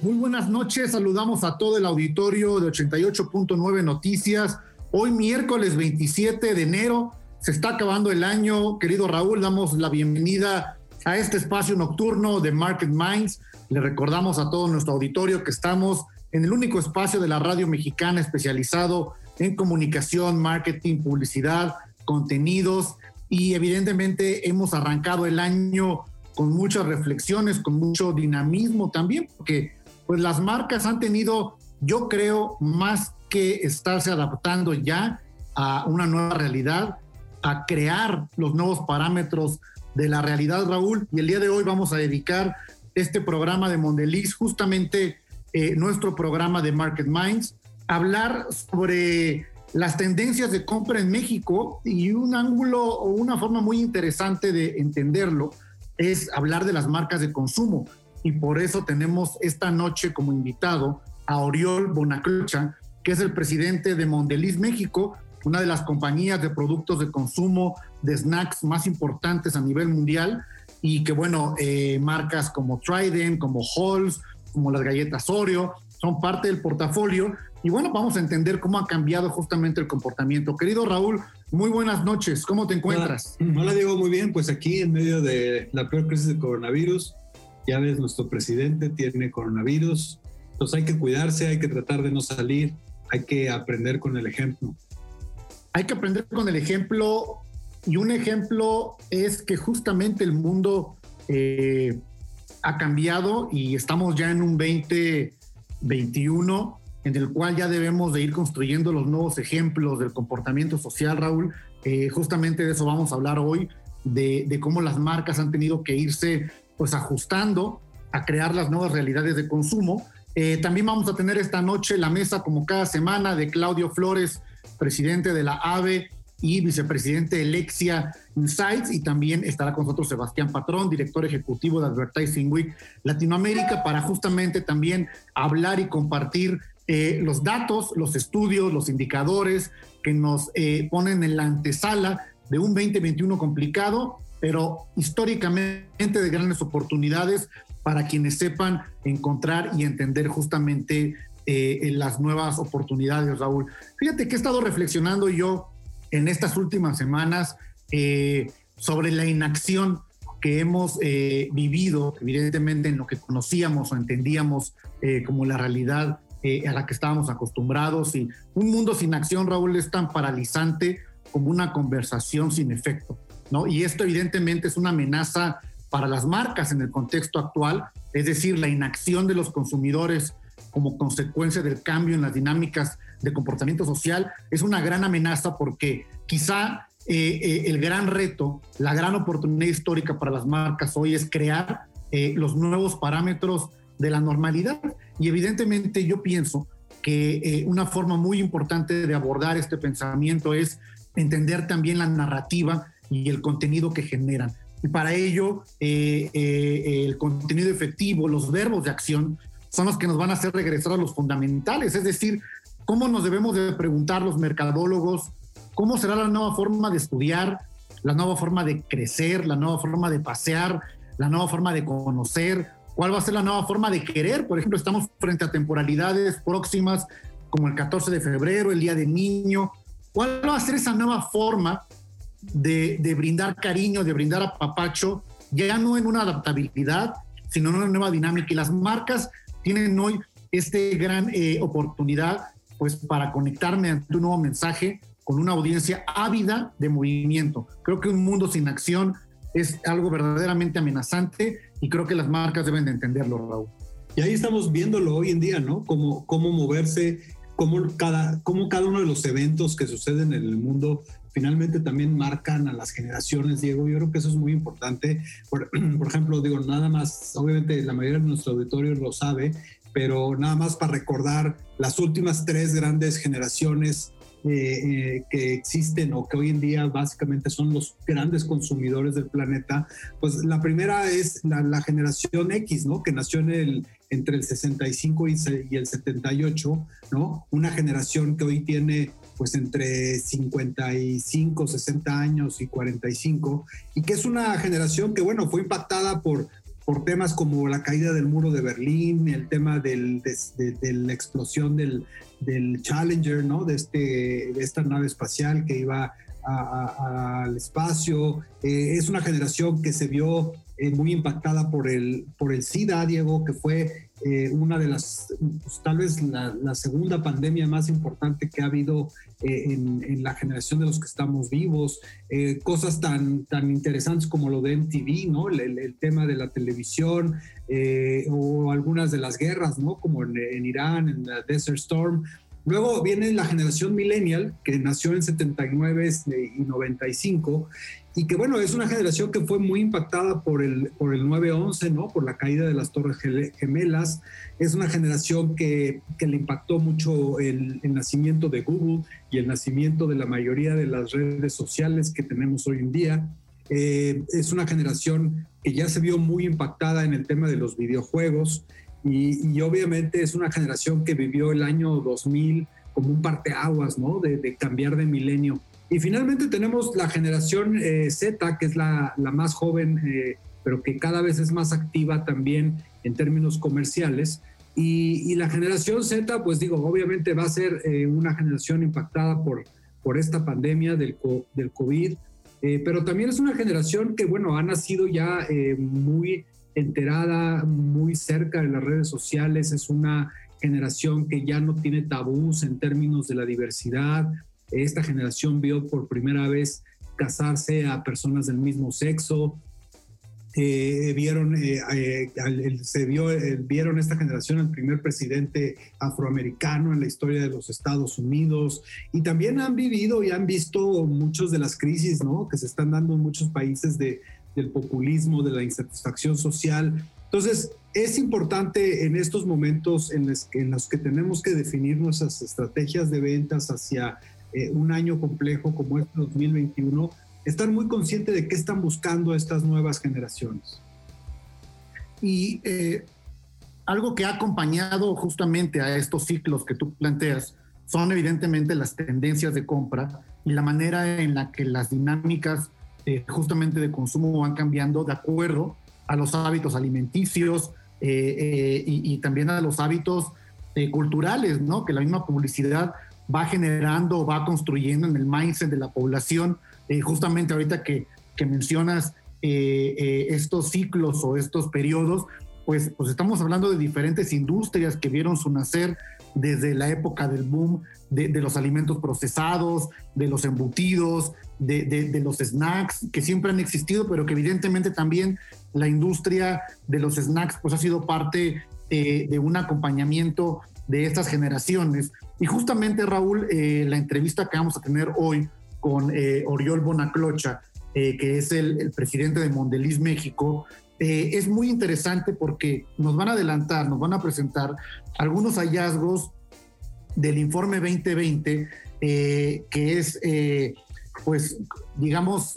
Muy buenas noches, saludamos a todo el auditorio de 88.9 Noticias. Hoy miércoles 27 de enero, se está acabando el año. Querido Raúl, damos la bienvenida a este espacio nocturno de Market Minds. Le recordamos a todo nuestro auditorio que estamos en el único espacio de la radio mexicana especializado en comunicación, marketing, publicidad, contenidos y evidentemente hemos arrancado el año con muchas reflexiones, con mucho dinamismo también, porque pues las marcas han tenido, yo creo, más que estarse adaptando ya a una nueva realidad, a crear los nuevos parámetros de la realidad, Raúl. Y el día de hoy vamos a dedicar este programa de Mondeliz, justamente eh, nuestro programa de Market Minds, a hablar sobre las tendencias de compra en México y un ángulo o una forma muy interesante de entenderlo es hablar de las marcas de consumo y por eso tenemos esta noche como invitado a Oriol Bonacrocha, que es el presidente de Mondeliz México, una de las compañías de productos de consumo de snacks más importantes a nivel mundial y que bueno, eh, marcas como Trident, como Halls, como las galletas Oreo, son parte del portafolio y bueno, vamos a entender cómo ha cambiado justamente el comportamiento. Querido Raúl, muy buenas noches, ¿cómo te encuentras? Hola, Hola Diego, muy bien, pues aquí en medio de la peor crisis de coronavirus, ya ves, nuestro presidente tiene coronavirus, entonces hay que cuidarse, hay que tratar de no salir, hay que aprender con el ejemplo. Hay que aprender con el ejemplo y un ejemplo es que justamente el mundo eh, ha cambiado y estamos ya en un 2021 en el cual ya debemos de ir construyendo los nuevos ejemplos del comportamiento social, Raúl. Eh, justamente de eso vamos a hablar hoy, de, de, cómo las marcas han tenido que irse pues ajustando a crear las nuevas realidades de consumo. Eh, también vamos a tener esta noche la mesa, como cada semana, de Claudio Flores, presidente de la AVE y vicepresidente de Lexia Insights, y también estará con nosotros Sebastián Patrón, director ejecutivo de Advertising Week Latinoamérica, para justamente también hablar y compartir eh, los datos, los estudios, los indicadores que nos eh, ponen en la antesala de un 2021 complicado pero históricamente de grandes oportunidades para quienes sepan encontrar y entender justamente eh, las nuevas oportunidades, Raúl. Fíjate que he estado reflexionando yo en estas últimas semanas eh, sobre la inacción que hemos eh, vivido, evidentemente en lo que conocíamos o entendíamos como la realidad a la que estábamos acostumbrados. Y un mundo sin acción, Raúl, es tan paralizante como una conversación sin efecto. Y esto evidentemente es una amenaza para las marcas en el contexto actual, es decir, la inacción de los consumidores como consecuencia del cambio en las dinámicas de comportamiento social es una gran amenaza porque quizá eh, eh, el gran reto, la gran oportunidad histórica para las marcas hoy es crear eh, los nuevos parámetros de la normalidad. Y evidentemente yo pienso que una forma muy importante de abordar este pensamiento es entender también la narrativa y el contenido que generan. Y para ello, eh, eh, el contenido efectivo, los verbos de acción, son los que nos van a hacer regresar a los fundamentales, es decir, cómo nos debemos de preguntar los mercadólogos, cómo será la nueva forma de estudiar, la nueva forma de crecer, la nueva forma de pasear, la nueva forma de conocer, cuál va a ser la nueva forma de querer. Por ejemplo, estamos frente a temporalidades próximas como el 14 de febrero, el Día del Niño. ¿Cuál va a ser esa nueva forma de, brindar cariño, de brindar apapacho, ya no en una adaptabilidad, sino en una nueva dinámica. Y las marcas tienen hoy este gran eh, oportunidad pues para conectarme ante un nuevo mensaje con una audiencia ávida de movimiento. Creo que un mundo sin acción es algo verdaderamente amenazante y creo que las marcas deben de entenderlo, Raúl. Y ahí estamos viéndolo hoy en día, ¿no? Cómo, cómo moverse, cómo cada, cómo cada uno de los eventos que suceden en el mundo finalmente también marcan a las generaciones, Diego. Yo creo que eso es muy importante. Por, ejemplo, digo, nada más, obviamente la mayoría de nuestro auditorio lo sabe, pero nada más para recordar las últimas tres grandes generaciones eh, eh, que existen o que hoy en día básicamente son los grandes consumidores del planeta, pues la primera es la, generación X, ¿no? Que nació en el, entre el 65 y, y el 78, ¿no? Una generación que hoy tiene pues entre 55, 60 años y 45, y que es una generación que, bueno, fue impactada por, por temas como la caída del muro de Berlín, el tema del, de, la explosión del, del, Challenger, ¿no? De, este, de esta nave espacial que iba al espacio. Eh, es una generación que se vio eh, muy impactada por el, por el SIDA, Diego, que fue eh, una de las, pues, tal vez la, segunda pandemia más importante que ha habido eh, en, la generación de los que estamos vivos, eh, cosas tan, tan interesantes como lo de MTV, ¿no? El, tema de la televisión o algunas de las guerras, ¿no? Como en, en Irán, en la Desert Storm. Luego viene la generación millennial, que nació en 79 y 95, y que bueno, es una generación que fue muy impactada por el, por el 9-11, ¿no? Por la caída de las Torres Gemelas. Es una generación que, que le impactó mucho el, el, nacimiento de Google y el nacimiento de la mayoría de las redes sociales que tenemos hoy en día. Eh, es una generación que ya se vio muy impactada en el tema de los videojuegos y, y obviamente es una generación que vivió el año 2000 como un parteaguas, ¿no? De, de cambiar de milenio y finalmente tenemos la generación eh, Z, que es la, la más joven, eh, pero que cada vez es más activa también en términos comerciales. Y, y la generación Z, pues digo, obviamente va a ser eh, una generación impactada por, por esta pandemia del, del COVID, pero también es una generación que, bueno, ha nacido ya muy enterada, muy cerca de las redes sociales, es una generación que ya no tiene tabús en términos de la diversidad, esta generación vio por primera vez casarse a personas del mismo sexo. Eh, vieron, eh, eh, se vio, vieron esta generación el primer presidente afroamericano en la historia de los Estados Unidos y también han vivido y han visto muchas de las crisis ¿no? que se están dando en muchos países de, del populismo, de la insatisfacción social. Entonces, es importante en estos momentos en los que tenemos que definir nuestras estrategias de ventas hacia eh, un año complejo como este 2021, estar muy consciente de qué están buscando estas nuevas generaciones. Y eh, algo que ha acompañado justamente a estos ciclos que tú planteas son evidentemente las tendencias de compra y la manera en la que las dinámicas eh, justamente de consumo van cambiando de acuerdo a los hábitos alimenticios y, y, también a los hábitos culturales, ¿no? Que la misma publicidad va generando, va construyendo en el mindset de la población. Eh, justamente ahorita que, que mencionas eh, eh, estos ciclos o estos periodos, pues, pues estamos hablando de diferentes industrias que vieron su nacer desde la época del boom de, de los alimentos procesados, de los embutidos, de, de, los snacks, que siempre han existido, pero que evidentemente también la industria de los snacks pues ha sido parte de un acompañamiento de estas generaciones. Y justamente, Raúl, eh, la entrevista que vamos a tener hoy con eh, Oriol Bonaclocha, eh, que es el, presidente de Mondeliz México, es muy interesante porque nos van a adelantar, nos van a presentar algunos hallazgos del informe 2020, que es, pues, digamos,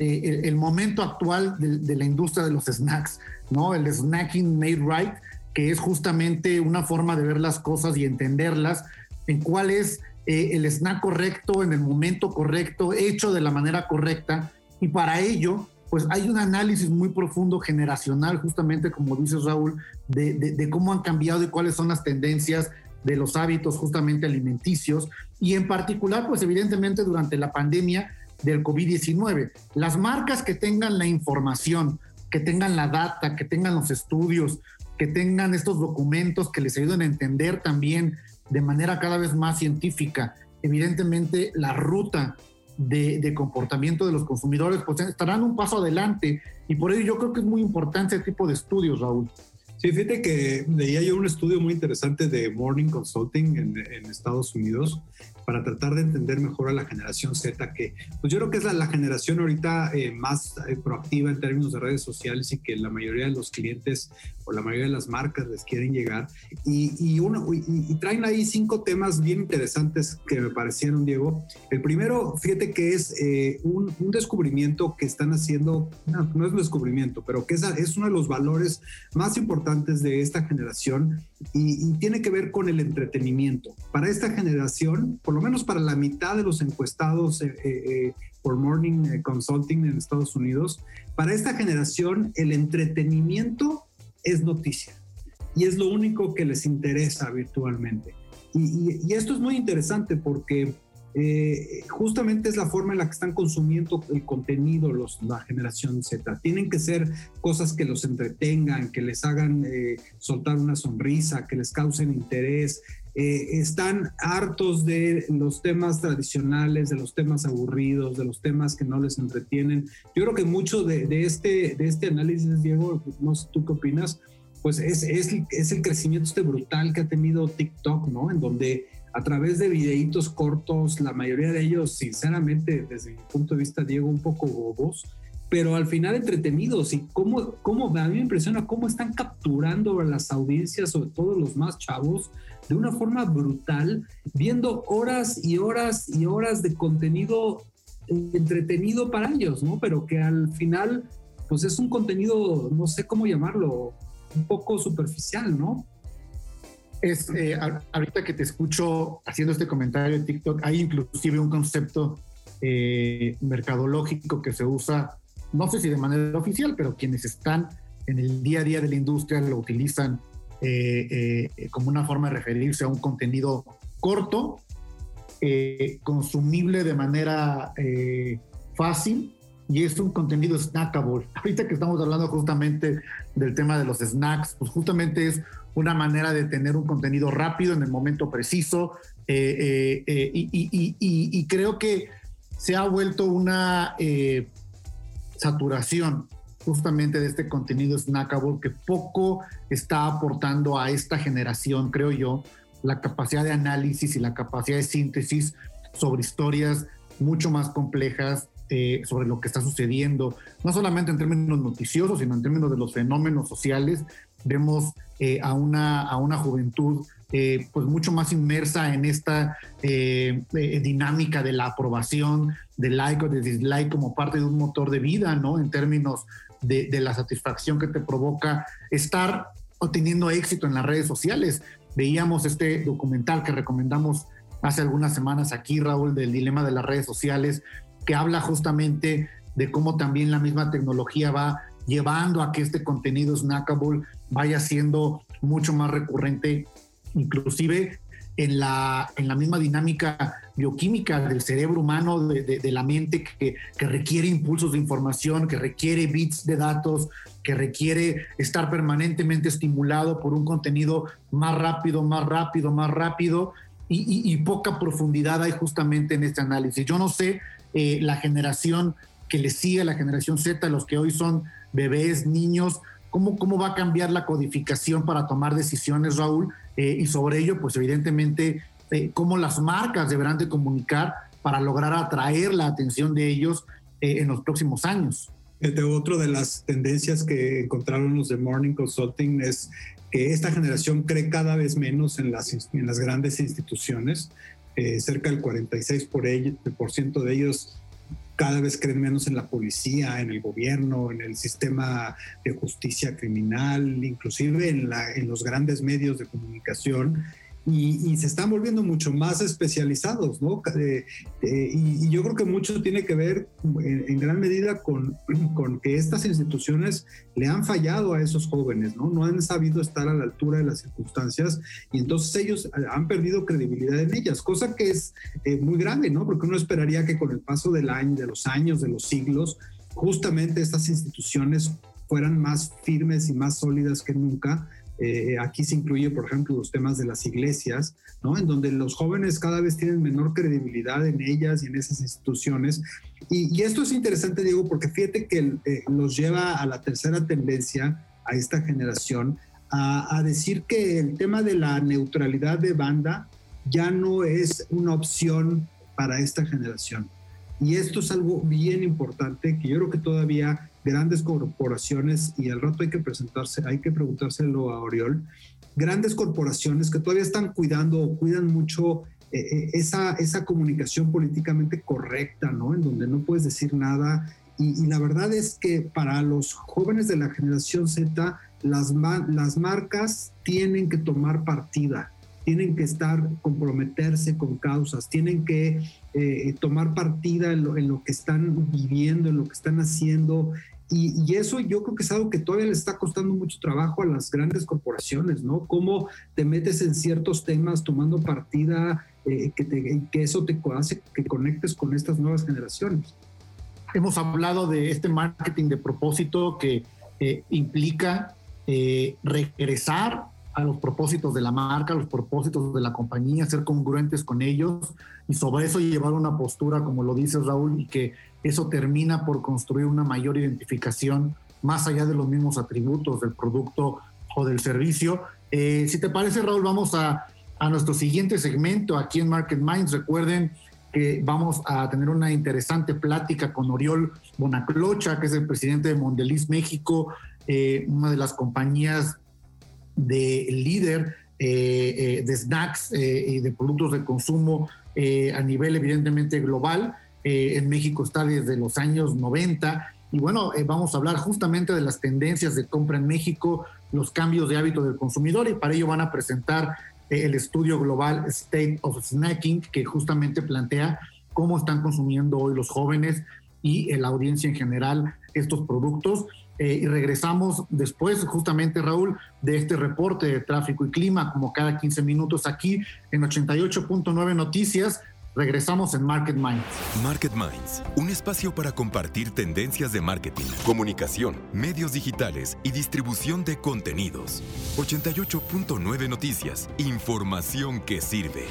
el, momento actual de, de, la industria de los snacks, ¿no? El snacking made right, que es justamente una forma de ver las cosas y entenderlas, en cuál es eh, el snack correcto, en el momento correcto, hecho de la manera correcta. Y para ello, pues hay un análisis muy profundo generacional, justamente como dices Raúl, de, cómo han cambiado y cuáles son las tendencias de los hábitos justamente alimenticios. Y en particular, pues evidentemente durante la pandemia del COVID-19, las marcas que tengan la información, que tengan la data, que tengan los estudios, que tengan estos documentos que les ayuden a entender también de manera cada vez más científica, evidentemente, la ruta de, comportamiento de los consumidores, pues estarán un paso adelante y por ello yo creo que es muy importante ese tipo de estudios, Raúl. Sí, fíjate que leía yo un estudio muy interesante de Morning Consulting en, en Estados Unidos para tratar de entender mejor a la generación Z, que pues yo creo que es la, generación ahorita eh, más eh, proactiva en términos de redes sociales y que la mayoría de los clientes o la mayoría de las marcas les quieren llegar. Y, y, uno, traen ahí cinco temas bien interesantes que me parecieron, Diego. El primero, fíjate que es eh, un, descubrimiento que están haciendo, no, es un descubrimiento, pero que es, es uno de los valores más importantes de esta generación y, tiene que ver con el entretenimiento. Para esta generación, lo menos para la mitad de los encuestados eh, eh, por Morning Consulting en Estados Unidos, para esta generación el entretenimiento es noticia y es lo único que les interesa virtualmente. Y, esto es muy interesante porque eh, justamente es la forma en la que están consumiendo el contenido los, la generación Z. Tienen que ser cosas que los entretengan, que les hagan eh, soltar una sonrisa, que les causen interés. Eh, están hartos de los temas tradicionales, de los temas aburridos, de los temas que no les entretienen. Yo creo que mucho de, de este, de este análisis, Diego, no sé tú qué opinas, pues es, es, es el crecimiento este brutal que ha tenido TikTok, ¿no? En donde a través de videitos cortos, la mayoría de ellos, sinceramente, desde mi punto de vista, Diego, un poco bobos, pero al final entretenidos y cómo, cómo a mí me impresiona cómo están capturando a las audiencias, sobre todo los más chavos, de una forma brutal, viendo horas y horas y horas de contenido entretenido para ellos, ¿no? Pero que al final, pues es un contenido, no sé cómo llamarlo, un poco superficial, ¿no? es, eh, ahorita que te escucho haciendo este comentario en TikTok, hay inclusive un concepto eh, mercadológico que se usa, no sé si de manera oficial, pero quienes están en el día a día de la industria lo utilizan eh, como una forma de referirse a un contenido corto, consumible de manera fácil y es un contenido snackable. Ahorita que estamos hablando justamente del tema de los snacks, pues justamente es una manera de tener un contenido rápido en el momento preciso eh, eh, eh, y, creo que se ha vuelto una saturación justamente de este contenido snackable que poco está aportando a esta generación, creo yo, la capacidad de análisis y la capacidad de síntesis sobre historias mucho más complejas, sobre lo que está sucediendo, no solamente en términos noticiosos, sino en términos de los fenómenos sociales vemos eh, a, una, a una juventud eh, pues mucho más inmersa en esta eh, dinámica de la aprobación, del like o de dislike como parte de un motor de vida, ¿no? En términos de, la satisfacción que te provoca estar obteniendo éxito en las redes sociales. Veíamos este documental que recomendamos hace algunas semanas aquí, Raúl, del dilema de las redes sociales, que habla justamente de cómo también la misma tecnología va llevando a que este contenido snackable vaya siendo mucho más recurrente, inclusive en la, en la misma dinámica bioquímica del cerebro humano, de, la mente que, que, requiere impulsos de información, que requiere bits de datos, que requiere estar permanentemente estimulado por un contenido más rápido, más rápido, más rápido, y, poca profundidad hay justamente en este análisis. Yo no sé eh, la generación que le sigue, la generación Z, los que hoy son bebés, niños, cómo, cómo va a cambiar la codificación para tomar decisiones, Raúl, eh, y sobre ello, pues evidentemente, eh, cómo las marcas deberán de comunicar para lograr atraer la atención de ellos eh, en los próximos años. Otra de las tendencias que encontraron los de Morning Consulting es que esta generación cree cada vez menos en las, en las grandes instituciones. cerca del 46% por, por ciento de ellos cada vez creen menos en la policía, en el gobierno, en el sistema de justicia criminal, inclusive en, la, en los grandes medios de comunicación y, se están volviendo mucho más especializados, ¿no? Eh, eh, y, yo creo que mucho tiene que ver en, gran medida con, con, que estas instituciones le han fallado a esos jóvenes, ¿no? No han sabido estar a la altura de las circunstancias y entonces ellos han perdido credibilidad en ellas, cosa que es eh, muy grave, ¿no? Porque uno esperaría que con el paso del año, de los años, de los siglos, justamente estas instituciones fueran más firmes y más sólidas que nunca eh, aquí se incluye, por ejemplo, los temas de las iglesias, ¿no? En donde los jóvenes cada vez tienen menor credibilidad en ellas y en esas instituciones. Y, esto es interesante, Diego, porque fíjate que eh, nos lleva a la tercera tendencia, a esta generación, a, decir que el tema de la neutralidad de banda ya no es una opción para esta generación. Y esto es algo bien importante que yo creo que todavía grandes corporaciones, y al rato hay que presentarse, hay que preguntárselo a Oriol, grandes corporaciones que todavía están cuidando o cuidan mucho eh, eh, esa, esa comunicación políticamente correcta, ¿no? En donde no puedes decir nada. Y, la verdad es que para los jóvenes de la generación Z, las, las marcas tienen que tomar partida, tienen que estar, comprometerse con causas, tienen que eh, tomar partida en lo, en lo, que están viviendo, en lo que están haciendo. Y, eso yo creo que es algo que todavía le está costando mucho trabajo a las grandes corporaciones, ¿no? Cómo te metes en ciertos temas tomando partida, eh, que, eso te hace que conectes con estas nuevas generaciones. Hemos hablado de este marketing de propósito que eh, implica eh, regresar a los propósitos de la marca, a los propósitos de la compañía, ser congruentes con ellos y sobre eso llevar una postura, como lo dice Raúl, y que eso termina por construir una mayor identificación más allá de los mismos atributos del producto o del servicio. Eh, si te parece, Raúl, vamos a, a, nuestro siguiente segmento aquí en Market Minds. Recuerden que vamos a tener una interesante plática con Oriol Bonaclocha, que es el presidente de Mondeliz México, eh, una de las compañías de líder eh, de snacks y de productos de consumo a nivel evidentemente global. Eh, en México está desde los años 90. Y bueno, eh, vamos a hablar justamente de las tendencias de compra en México, los cambios de hábito del consumidor y para ello van a presentar eh, el estudio global State of Snacking que justamente plantea cómo están consumiendo hoy los jóvenes y la audiencia en general estos productos. y regresamos después, justamente Raúl, de este reporte de tráfico y clima, como cada 15 minutos aquí en 88.9 Noticias Regresamos en Market Minds. Market Minds, un espacio para compartir tendencias de marketing, comunicación, medios digitales y distribución de contenidos. 88.9 Noticias, información que sirve.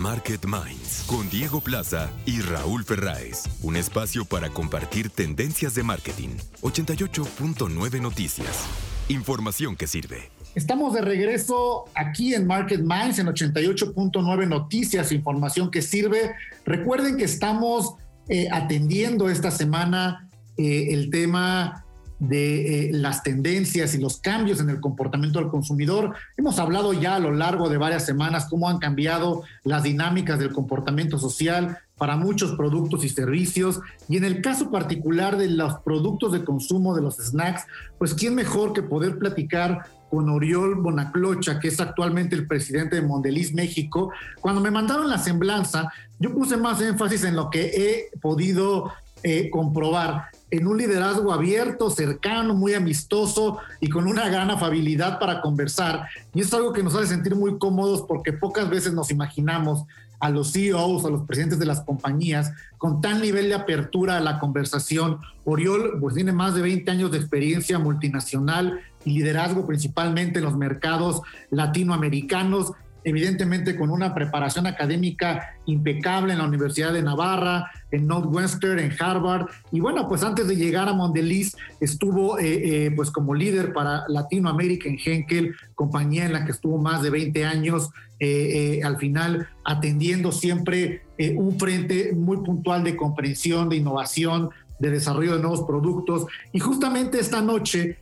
Market Minds con Diego Plaza y Raúl Ferráez, un espacio para compartir tendencias de marketing. 88.9 Noticias, información que sirve. Estamos de regreso aquí en Market Minds en 88.9 Noticias, información que sirve. Recuerden que estamos eh, atendiendo esta semana eh, el tema de eh, las tendencias y los cambios en el comportamiento del consumidor. Hemos hablado ya a lo largo de varias semanas cómo han cambiado las dinámicas del comportamiento social para muchos productos y servicios. Y en el caso particular de los productos de consumo, de los snacks, pues quién mejor que poder platicar con Oriol Bonaclocha, que es actualmente el presidente de Mondeliz México. Cuando me mandaron la semblanza, yo puse más énfasis en lo que he podido eh, comprobar, en un liderazgo abierto, cercano, muy amistoso y con una gran afabilidad para conversar. Y es algo que nos hace sentir muy cómodos porque pocas veces nos imaginamos a los CEOs, a los presidentes de las compañías, con tal nivel de apertura a la conversación. Oriol pues tiene más de 20 años de experiencia multinacional y liderazgo principalmente en los mercados latinoamericanos evidentemente con una preparación académica impecable en la Universidad de Navarra, en Northwestern, en Harvard. Y bueno, pues antes de llegar a Mondeliz estuvo eh, eh, pues como líder para Latinoamérica en Henkel, compañía en la que estuvo más de 20 años, eh, al final atendiendo siempre un frente muy puntual de comprensión, de innovación, de desarrollo de nuevos productos. Y justamente esta noche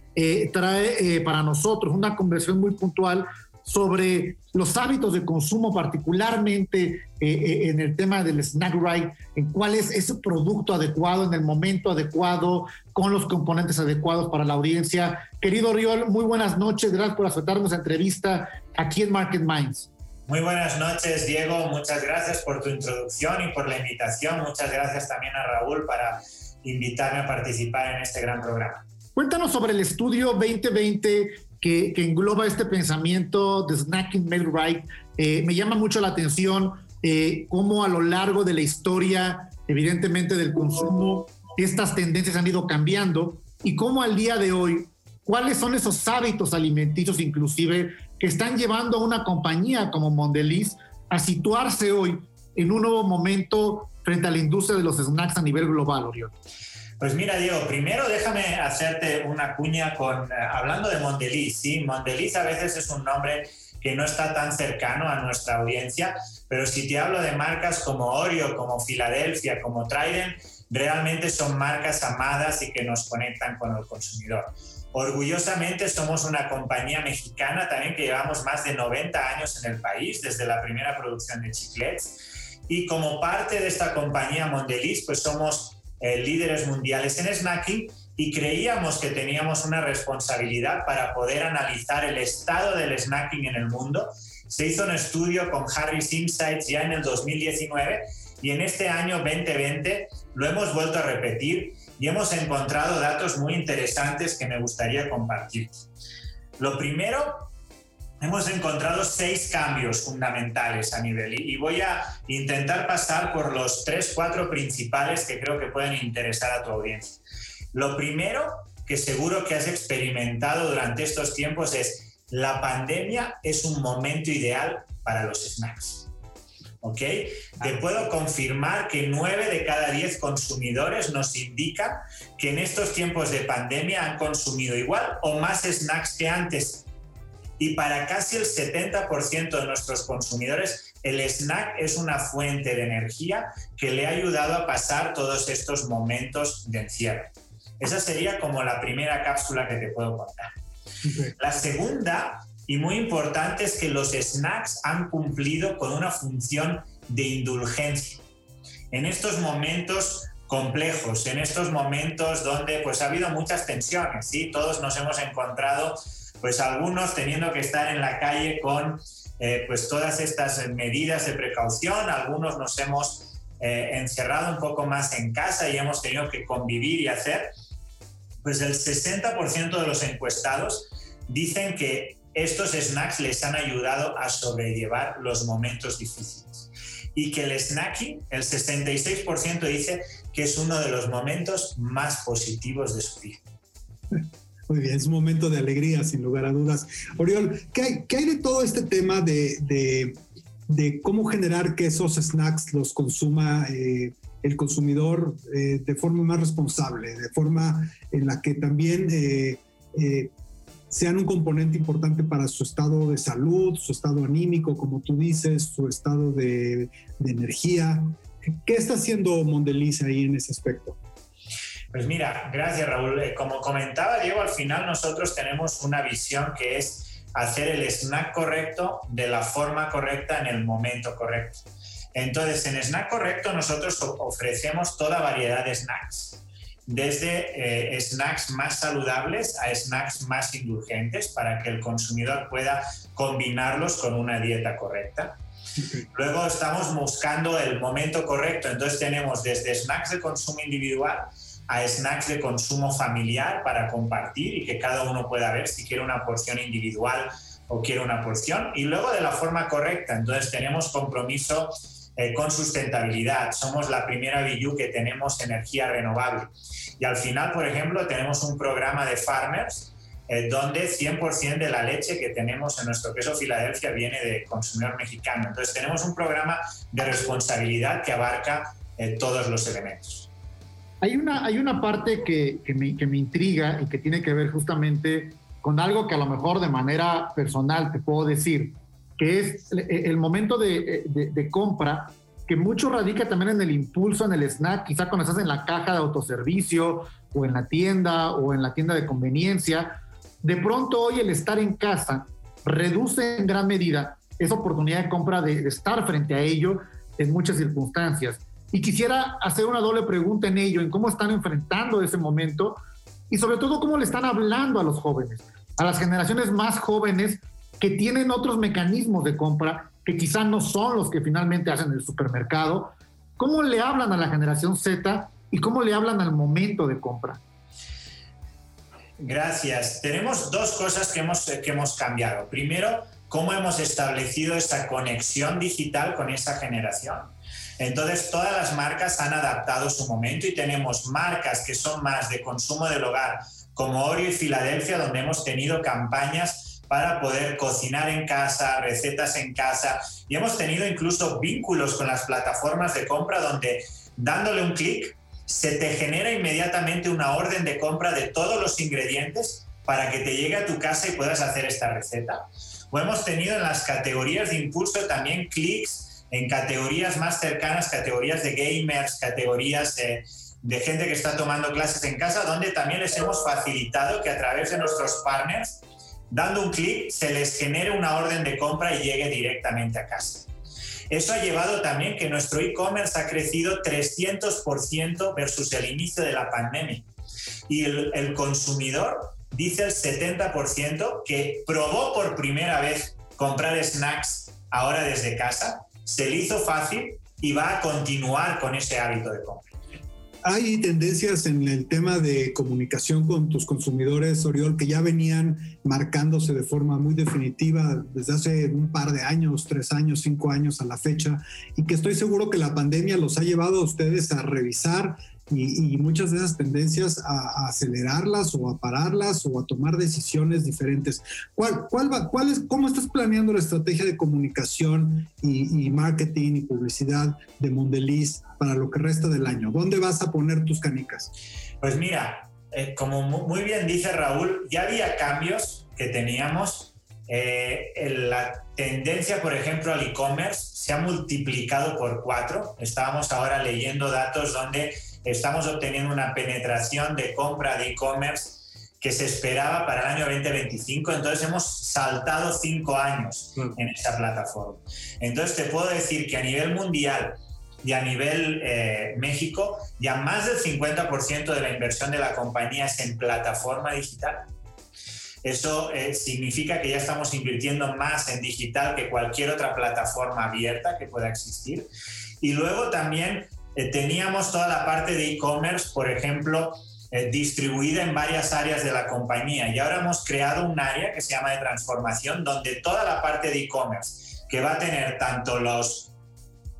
trae para nosotros una conversación muy puntual sobre los hábitos de consumo, particularmente eh, eh, en el tema del snack right, en cuál es ese producto adecuado en el momento adecuado, con los componentes adecuados para la audiencia. Querido Riol, muy buenas noches, gracias por aceptarnos la entrevista aquí en Market Minds. Muy buenas noches, Diego. Muchas gracias por tu introducción y por la invitación. Muchas gracias también a Raúl para invitarme a participar en este gran programa. Cuéntanos sobre el estudio 2020 que, engloba este pensamiento de snacking made right. Eh, me llama mucho la atención eh, cómo a lo largo de la historia, evidentemente del consumo, estas tendencias han ido cambiando y cómo al día de hoy, cuáles son esos hábitos alimenticios inclusive que están llevando a una compañía como Mondeliz a situarse hoy en un nuevo momento frente a la industria de los snacks a nivel global, Oriol. Pues mira, Diego, primero déjame hacerte una cuña con, eh, hablando de Mondeliz, ¿sí? Mondeliz a veces es un nombre que no está tan cercano a nuestra audiencia, pero si te hablo de marcas como Oreo, como Filadelfia, como Trident, realmente son marcas amadas y que nos conectan con el consumidor. Orgullosamente somos una compañía mexicana también que llevamos más de 90 años en el país, desde la primera producción de chiclets. Y como parte de esta compañía Mondeliz, pues somos eh, líderes mundiales en snacking y creíamos que teníamos una responsabilidad para poder analizar el estado del snacking en el mundo. Se hizo un estudio con Harris Insights ya en el 2019 y en este año 2020 lo hemos vuelto a repetir y hemos encontrado datos muy interesantes que me gustaría compartir. Lo primero, hemos encontrado seis cambios fundamentales a nivel y voy a intentar pasar por los tres, cuatro principales que creo que pueden interesar a tu audiencia. Lo primero que seguro que has experimentado durante estos tiempos es la pandemia es un momento ideal para los snacks. ¿Ok? Te puedo confirmar que 9 de cada 10 consumidores nos indican que en estos tiempos de pandemia han consumido igual o más snacks que antes. Y para casi el 70% de nuestros consumidores, el snack es una fuente de energía que le ha ayudado a pasar todos estos momentos de encierro. Esa sería como la primera cápsula que te puedo contar. La segunda, y muy importante, es que los snacks han cumplido con una función de indulgencia. En estos momentos complejos, en estos momentos donde pues ha habido muchas tensiones, ¿sí? Todos nos hemos encontrado, pues algunos teniendo que estar en la calle con eh, pues todas estas medidas de precaución, algunos nos hemos eh, encerrado un poco más en casa y hemos tenido que convivir y hacer, pues el 60% de los encuestados dicen que estos snacks les han ayudado a sobrellevar los momentos difíciles. Y que el snacking, el 66% dice que es uno de los momentos más positivos de su vida. Muy bien, es un momento de alegría, sin lugar a dudas. Oriol, ¿qué hay, de todo este tema de, cómo generar que esos snacks los consuma eh, el consumidor eh, de forma más responsable, de forma en la que también eh, eh, sean un componente importante para su estado de salud, su estado anímico, como tú dices, su estado de, energía. ¿Qué está haciendo Mondeliz ahí en ese aspecto? Pues mira, gracias Raúl. Como comentaba Diego, al final nosotros tenemos una visión que es hacer el snack correcto de la forma correcta en el momento correcto. Entonces, en Snack Correcto nosotros ofrecemos toda variedad de snacks, desde eh, snacks más saludables a snacks más indulgentes para que el consumidor pueda combinarlos con una dieta correcta. Luego estamos buscando el momento correcto, entonces tenemos desde snacks de consumo individual a snacks de consumo familiar para compartir y que cada uno pueda ver si quiere una porción individual o quiere una porción. Y luego de la forma correcta, entonces tenemos compromiso eh, con sustentabilidad. Somos la primera BU que tenemos energía renovable. Y al final, por ejemplo, tenemos un programa de farmers eh, donde 100% de la leche que tenemos en nuestro queso Filadelfia viene de consumidor mexicano. Entonces tenemos un programa de responsabilidad que abarca eh, todos los elementos. Hay una, hay una parte que, que, me, que, me, intriga y que tiene que ver justamente con algo que a lo mejor de manera personal te puedo decir que es el momento de, de, compra, que mucho radica también en el impulso, en el snack, quizá cuando estás en la caja de autoservicio o en la tienda o en la tienda de conveniencia. De pronto hoy el estar en casa reduce en gran medida esa oportunidad de compra de, de estar frente a ello en muchas circunstancias. Y quisiera hacer una doble pregunta en ello, en cómo están enfrentando ese momento y sobre todo cómo le están hablando a los jóvenes, a las generaciones más jóvenes que tienen otros mecanismos de compra que quizá no son los que finalmente hacen el supermercado. ¿Cómo le hablan a la generación Z y cómo le hablan al momento de compra? Gracias. Tenemos dos cosas que hemos, que hemos cambiado. Primero, cómo hemos establecido esa conexión digital con esa generación. Entonces, todas las marcas han adaptado su momento y tenemos marcas que son más de consumo del hogar, como Oreo y Filadelfia, donde hemos tenido campañas para poder cocinar en casa, recetas en casa. Y hemos tenido incluso vínculos con las plataformas de compra donde dándole un clic se te genera inmediatamente una orden de compra de todos los ingredientes para que te llegue a tu casa y puedas hacer esta receta. O hemos tenido en las categorías de impulso también clics en categorías más cercanas, categorías de gamers, categorías de, de gente que está tomando clases en casa, donde también les hemos facilitado que a través de nuestros partners, dando un clic, se les genere una orden de compra y llegue directamente a casa. Eso ha llevado también que nuestro e-commerce ha crecido 300% versus el inicio de la pandemia. Y el, el consumidor dice el 70% que probó por primera vez comprar snacks ahora desde casa, se le hizo fácil y va a continuar con ese hábito de compra. Hay tendencias en el tema de comunicación con tus consumidores, Oriol, que ya venían marcándose de forma muy definitiva desde hace un par de años, tres años, cinco años a la fecha, y que estoy seguro que la pandemia los ha llevado a ustedes a revisar y, muchas de esas tendencias a, acelerarlas o a pararlas o a tomar decisiones diferentes. ¿Cuál, cuál, va, cuál es, ¿Cómo estás planeando la estrategia de comunicación y, marketing y publicidad de Mondeliz para lo que resta del año? ¿Dónde vas a poner tus canicas? Pues mira, eh, como muy bien dice Raúl, ya había cambios que teníamos. Eh, la tendencia, por ejemplo, al e-commerce se ha multiplicado por cuatro. Estábamos ahora leyendo datos donde estamos obteniendo una penetración de compra de e-commerce que se esperaba para el año 2025, entonces hemos saltado cinco años mm. en esta plataforma. Entonces te puedo decir que a nivel mundial y a nivel eh, México, ya más del 50% de la inversión de la compañía es en plataforma digital. Eso eh, significa que ya estamos invirtiendo más en digital que cualquier otra plataforma abierta que pueda existir. Y luego también eh, teníamos toda la parte de e-commerce, por ejemplo, eh, distribuida en varias áreas de la compañía y ahora hemos creado un área que se llama de transformación donde toda la parte de e-commerce que va a tener tanto los,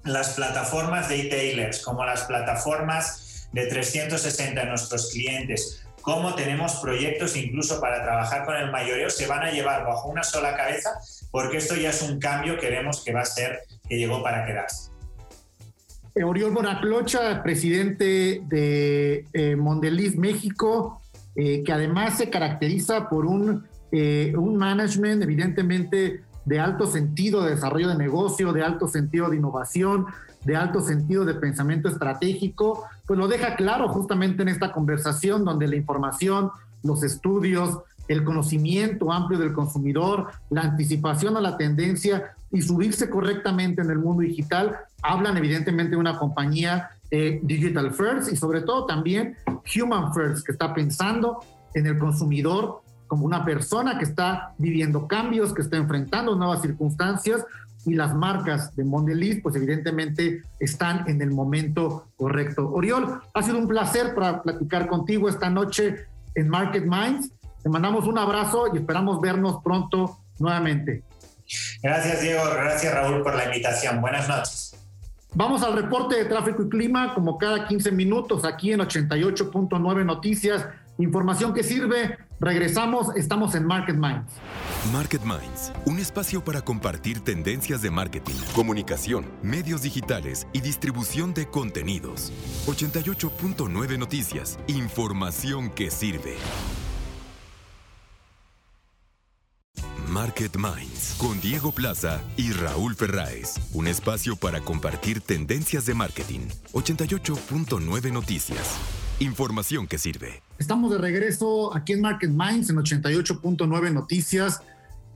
las plataformas de e-tailers como las plataformas de 360 de nuestros clientes, como tenemos proyectos incluso para trabajar con el mayoreo, se van a llevar bajo una sola cabeza porque esto ya es un cambio que vemos que va a ser, que llegó para quedarse. Oriol Bonaclocha, presidente de eh, Mondeliz México, eh, que además se caracteriza por un, eh, un management evidentemente de alto sentido de desarrollo de negocio, de alto sentido de innovación, de alto sentido de pensamiento estratégico, pues lo deja claro justamente en esta conversación donde la información, los estudios, el conocimiento amplio del consumidor, la anticipación a la tendencia y subirse correctamente en el mundo digital hablan evidentemente de una compañía eh, digital first y sobre todo también human first, que está pensando en el consumidor como una persona que está viviendo cambios, que está enfrentando nuevas circunstancias y las marcas de Mondelez, pues evidentemente están en el momento correcto. Oriol, ha sido un placer para platicar contigo esta noche en Market Minds. Te mandamos un abrazo y esperamos vernos pronto nuevamente. Gracias, Diego. Gracias, Raúl, por la invitación. Buenas noches. Vamos al reporte de tráfico y clima, como cada 15 minutos, aquí en 88.9 Noticias. Información que sirve. Regresamos, estamos en Market Minds. Market Minds, un espacio para compartir tendencias de marketing, comunicación, medios digitales y distribución de contenidos. 88.9 Noticias, información que sirve. Market Minds con Diego Plaza y Raúl Ferráez. Un espacio para compartir tendencias de marketing. 88.9 Noticias. Información que sirve. Estamos de regreso aquí en Market Minds en 88.9 Noticias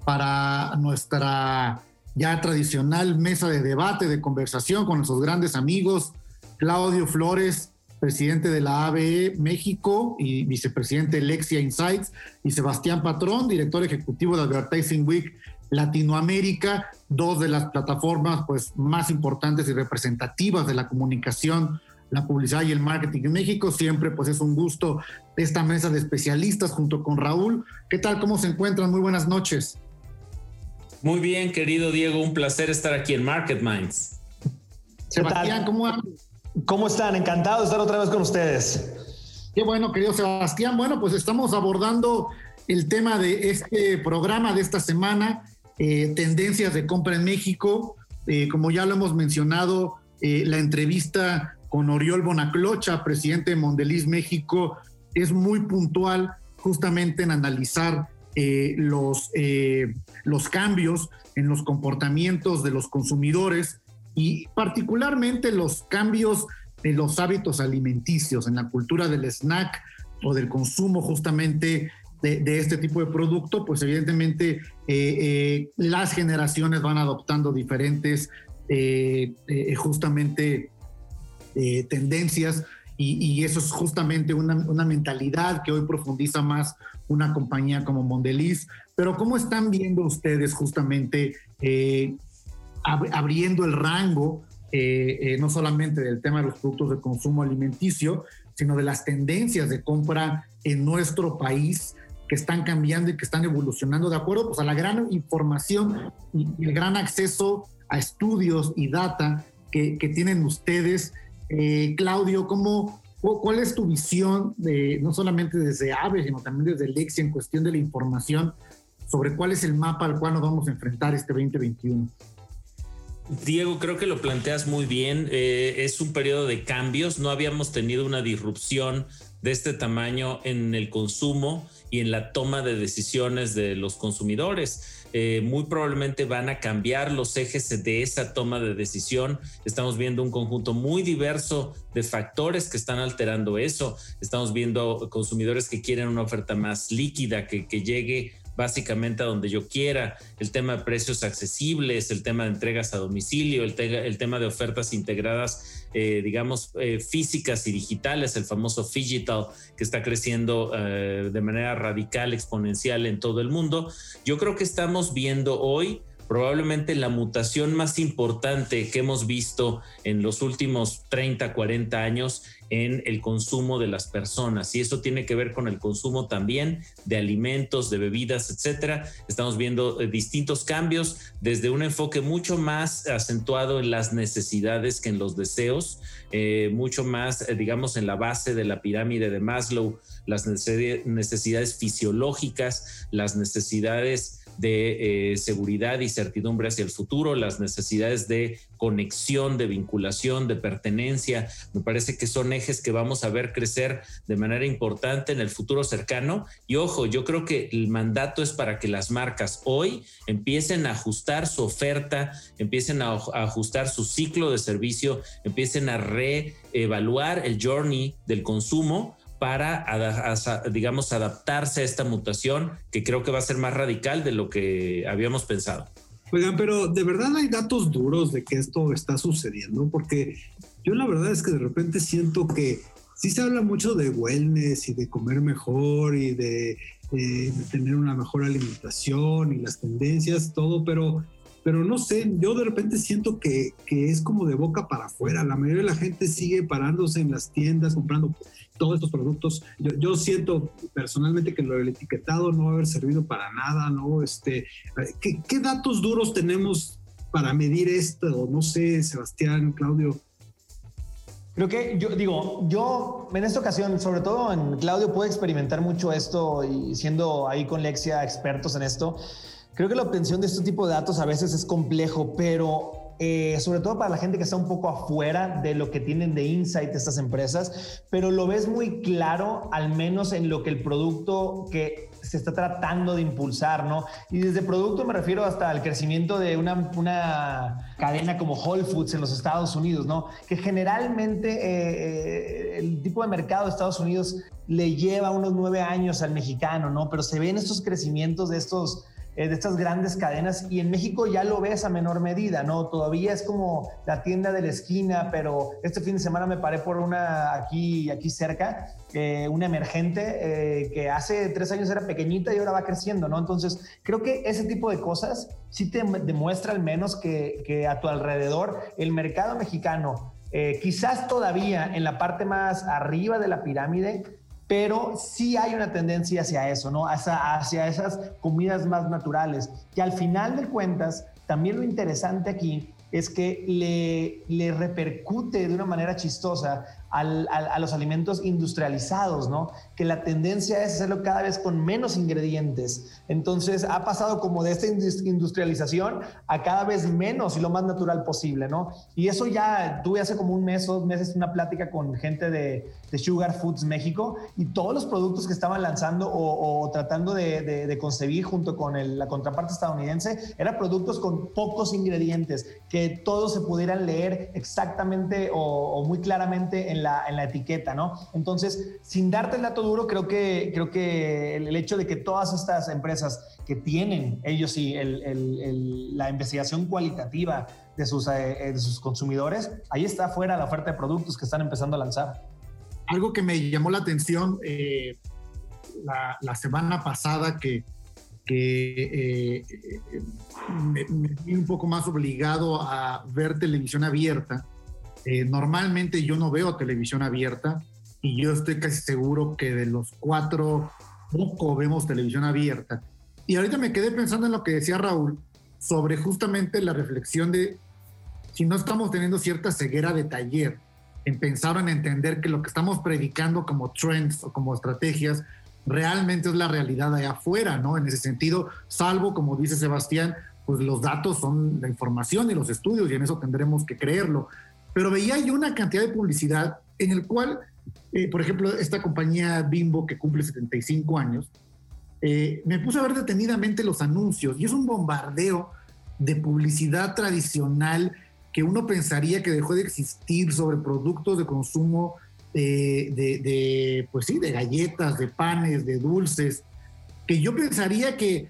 para nuestra ya tradicional mesa de debate, de conversación con nuestros grandes amigos Claudio Flores presidente de la ABE México y vicepresidente de Lexia Insights, y Sebastián Patrón, director ejecutivo de Advertising Week Latinoamérica, dos de las plataformas pues, más importantes y representativas de la comunicación, la publicidad y el marketing en México. Siempre pues es un gusto esta mesa de especialistas junto con Raúl. ¿Qué tal? ¿Cómo se encuentran? Muy buenas noches. Muy bien, querido Diego, un placer estar aquí en Market Minds. Sebastián, ¿cómo andas? ¿Cómo están? Encantado de estar otra vez con ustedes. Qué bueno, querido Sebastián. Bueno, pues estamos abordando el tema de este programa de esta semana, eh, tendencias de compra en México. Eh, como ya lo hemos mencionado, eh, la entrevista con Oriol Bonaclocha, presidente de Mondeliz México, es muy puntual justamente en analizar eh, los, los cambios en los comportamientos de los consumidores y particularmente los cambios en los hábitos alimenticios, en la cultura del snack o del consumo justamente de, este tipo de producto, pues evidentemente eh, las generaciones van adoptando diferentes justamente tendencias y, eso es justamente una, una, mentalidad que hoy profundiza más una compañía como Mondeliz. Pero ¿cómo están viendo ustedes justamente eh, abriendo el rango, eh, eh, no solamente del tema de los productos de consumo alimenticio, sino de las tendencias de compra en nuestro país que están cambiando y que están evolucionando de acuerdo pues, a la gran información y, el gran acceso a estudios y data que, tienen ustedes eh, Claudio, ¿cómo, ¿cuál es tu visión, de, no solamente desde AVE, sino también desde Lexia en cuestión de la información sobre cuál es el mapa al cual nos vamos a enfrentar este 2021? Diego, creo que lo planteas muy bien. Eh, es un periodo de cambios. No habíamos tenido una disrupción de este tamaño en el consumo y en la toma de decisiones de los consumidores. Eh, muy probablemente van a cambiar los ejes de esa toma de decisión. Estamos viendo un conjunto muy diverso de factores que están alterando eso. Estamos viendo consumidores que quieren una oferta más líquida, que, que llegue básicamente a donde yo quiera, el tema de precios accesibles, el tema de entregas a domicilio, el, tema de ofertas integradas, eh, digamos, eh, físicas y digitales, el famoso digital que está creciendo eh, de manera radical, exponencial en todo el mundo. Yo creo que estamos viendo hoy probablemente la mutación más importante que hemos visto en los últimos 30, 40 años en el consumo de las personas y eso tiene que ver con el consumo también de alimentos, de bebidas, etcétera. Estamos viendo eh, distintos cambios desde un enfoque mucho más acentuado en las necesidades que en los deseos, eh, mucho más, eh, digamos, en la base de la pirámide de Maslow, las necesidades fisiológicas, las necesidades de seguridad y certidumbre hacia el futuro, las necesidades de conexión, de vinculación, de pertenencia. Me parece que son ejes que vamos a ver crecer de manera importante en el futuro cercano. Y ojo, yo creo que el mandato es para que las marcas hoy empiecen a ajustar su oferta, empiecen a, ajustar su ciclo de servicio, empiecen a reevaluar el journey del consumo para, digamos, adaptarse a esta mutación que creo que va a ser más radical de lo que habíamos pensado. Oigan, pero de verdad hay datos duros de que esto está sucediendo, porque yo la verdad es que de repente siento que sí se habla mucho de wellness y de comer mejor y de, eh, de tener una mejor alimentación y las tendencias, todo, pero pero no sé, yo de repente siento que, que, es como de boca para afuera. La mayoría de la gente sigue parándose en las tiendas comprando todos estos productos. Yo, siento personalmente que lo del etiquetado no va a haber servido para nada, ¿no? Este, ¿qué, ¿Qué datos duros tenemos para medir esto? No sé, Sebastián, Claudio. Creo que yo digo, yo en esta ocasión, sobre todo en Claudio, puedo experimentar mucho esto y siendo ahí con Lexia expertos en esto. Creo que la obtención de este tipo de datos a veces es complejo, pero eh, sobre todo para la gente que está un poco afuera de lo que tienen de insight estas empresas, pero lo ves muy claro, al menos en lo que el producto que se está tratando de impulsar, ¿no? Y desde producto me refiero hasta el crecimiento de una, una cadena como Whole Foods en los Estados Unidos, ¿no? Que generalmente eh, eh, el tipo de mercado de Estados Unidos le lleva unos nueve años al mexicano, ¿no? Pero se ven estos crecimientos de estos eh, de estas grandes cadenas y en México ya lo ves a menor medida, ¿no? Todavía es como la tienda de la esquina, pero este fin de semana me paré por una aquí, aquí cerca, eh, una emergente eh, que hace tres años era pequeñita y ahora va creciendo, ¿no? Entonces, creo que ese tipo de cosas sí te demuestra al menos que, que a tu alrededor el mercado mexicano, quizás todavía en la parte más arriba de la pirámide, pero sí hay una tendencia hacia eso, ¿no? Hacia, hacia esas comidas más naturales. Y al final de cuentas, también lo interesante aquí es que le, le repercute de una manera chistosa a los alimentos industrializados, ¿no? Que la tendencia es hacerlo cada vez con menos ingredientes. Entonces ha pasado como de esta industrialización a cada vez menos y lo más natural posible, ¿no? Y eso ya tuve hace como un mes o dos meses una plática con gente de, Sugar Foods México y todos los productos que estaban lanzando o, tratando de, concebir junto con la contraparte estadounidense eran productos con pocos ingredientes, que todos se pudieran leer exactamente o, muy claramente en la, en la etiqueta, ¿no? Entonces, sin darte el dato duro, creo que, creo que el, hecho de que todas estas empresas que tienen, ellos sí, la investigación cualitativa de sus, eh, de sus consumidores, ahí está fuera la oferta de productos que están empezando a lanzar. Algo que me llamó la atención eh, la, semana pasada que, que eh, me, vi un poco más obligado a ver televisión abierta. Normalmente yo no veo televisión abierta y yo estoy casi seguro que de los cuatro, poco vemos televisión abierta. Y ahorita me quedé pensando en lo que decía Raúl sobre justamente la reflexión de si no estamos teniendo cierta ceguera de taller en pensar en entender que lo que estamos predicando como trends o como estrategias realmente es la realidad allá afuera, ¿no? En ese sentido, salvo, como dice Sebastián, pues los datos son la información y los estudios y en eso tendremos que creerlo. Pero veía yo una cantidad de publicidad en el cual, eh, por ejemplo, esta compañía Bimbo que cumple 75 años, eh, me puse a ver detenidamente los anuncios. Y es un bombardeo de publicidad tradicional que uno pensaría que dejó de existir sobre productos de consumo de, pues sí, de galletas, de panes, de dulces, que yo pensaría que,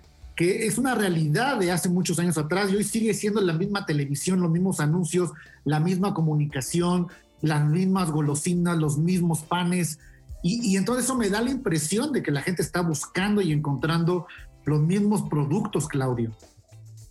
es una realidad de hace muchos años atrás y hoy sigue siendo la misma televisión, los mismos anuncios, la misma comunicación, las mismas golosinas, los mismos panes. Y, y entonces eso me da la impresión de que la gente está buscando y encontrando los mismos productos, Claudio.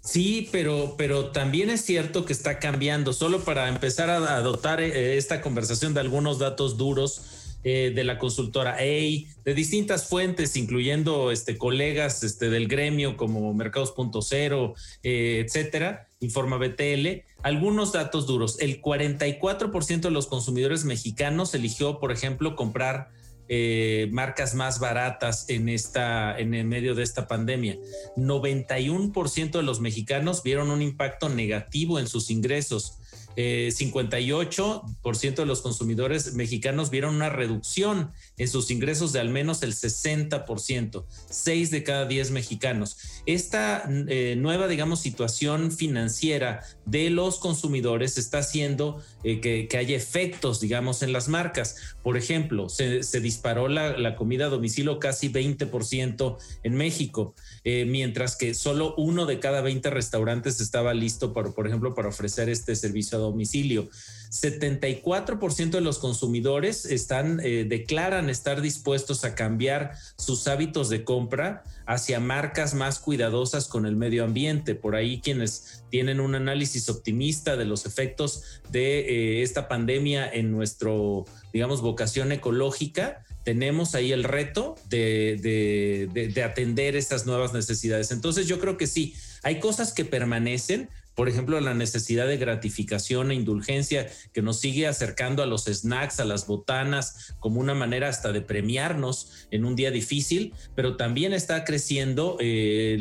Sí, pero, pero también es cierto que está cambiando. Solo para empezar a, adoptar eh, esta conversación de algunos datos duros eh, de la consultora A, de distintas fuentes, incluyendo este, colegas este, del gremio como Mercados.0, eh, etcétera, Informa BTL, algunos datos duros. El 44% de los consumidores mexicanos eligió, por ejemplo, comprar eh, marcas más baratas en esta en el medio de esta pandemia. 91% de los mexicanos vieron un impacto negativo en sus ingresos. 58% eh, de los consumidores mexicanos vieron una reducción en sus ingresos de al menos el 60%, 6 de cada 10 mexicanos. Esta eh, nueva, digamos, situación financiera de los consumidores está haciendo eh, que, haya efectos, digamos, en las marcas. Por ejemplo, se, disparó la, la, comida a domicilio casi 20% en México, mientras que solo uno de cada 20 restaurantes estaba listo, por, por ejemplo, para ofrecer este servicio domicilio. 74% de los consumidores están, eh, declaran estar dispuestos a cambiar sus hábitos de compra hacia marcas más cuidadosas con el medio ambiente. Por ahí quienes tienen un análisis optimista de los efectos de eh, esta pandemia en nuestro, digamos, vocación ecológica, tenemos ahí el reto de, de atender estas nuevas necesidades. Entonces yo creo que sí, hay cosas que permanecen, por ejemplo, la necesidad de gratificación e indulgencia que nos sigue acercando a los snacks, a las botanas, como una manera hasta de premiarnos en un día difícil, pero también está creciendo, eh,